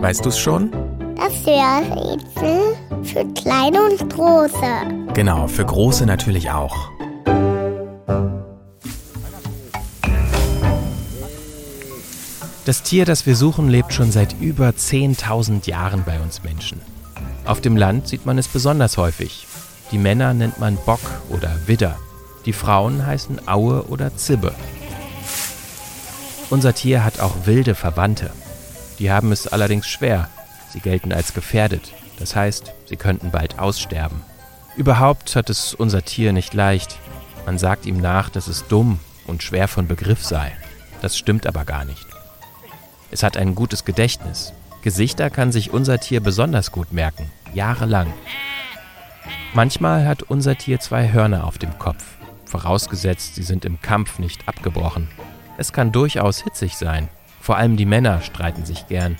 Weißt du es schon? Das Hörrätsel für kleine und große. Genau, für große natürlich auch. Das Tier, das wir suchen, lebt schon seit über 10.000 Jahren bei uns Menschen. Auf dem Land sieht man es besonders häufig. Die Männer nennt man Bock oder Widder. Die Frauen heißen Aue oder Zibbe. Unser Tier hat auch wilde Verwandte. Die haben es allerdings schwer. Sie gelten als gefährdet. Das heißt, sie könnten bald aussterben. Überhaupt hat es unser Tier nicht leicht. Man sagt ihm nach, dass es dumm und schwer von Begriff sei. Das stimmt aber gar nicht. Es hat ein gutes Gedächtnis. Gesichter kann sich unser Tier besonders gut merken, jahrelang. Manchmal hat unser Tier zwei Hörner auf dem Kopf, vorausgesetzt, sie sind im Kampf nicht abgebrochen. Es kann durchaus hitzig sein. Vor allem die Männer streiten sich gern.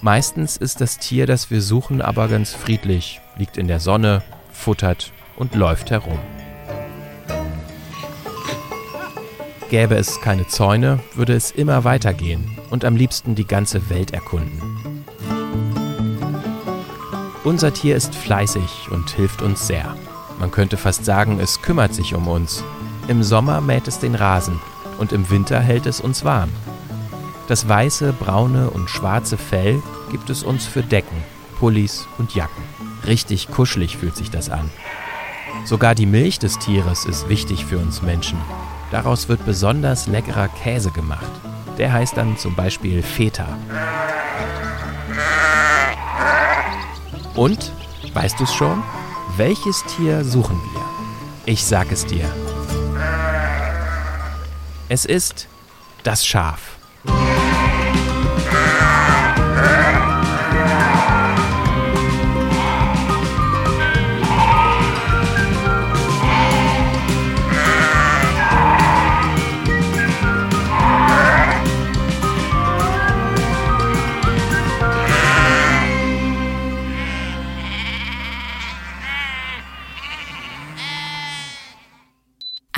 Meistens ist das Tier, das wir suchen, aber ganz friedlich, liegt in der Sonne, futtert und läuft herum. Gäbe es keine Zäune, würde es immer weitergehen und am liebsten die ganze Welt erkunden. Unser Tier ist fleißig und hilft uns sehr. Man könnte fast sagen, es kümmert sich um uns. Im Sommer mäht es den Rasen und im Winter hält es uns warm. Das weiße, braune und schwarze Fell gibt es uns für Decken, Pullis und Jacken. Richtig kuschelig fühlt sich das an. Sogar die Milch des Tieres ist wichtig für uns Menschen. Daraus wird besonders leckerer Käse gemacht. Der heißt dann zum Beispiel Feta. Und, weißt du es schon? Welches Tier suchen wir? Ich sag es dir. Es ist das Schaf.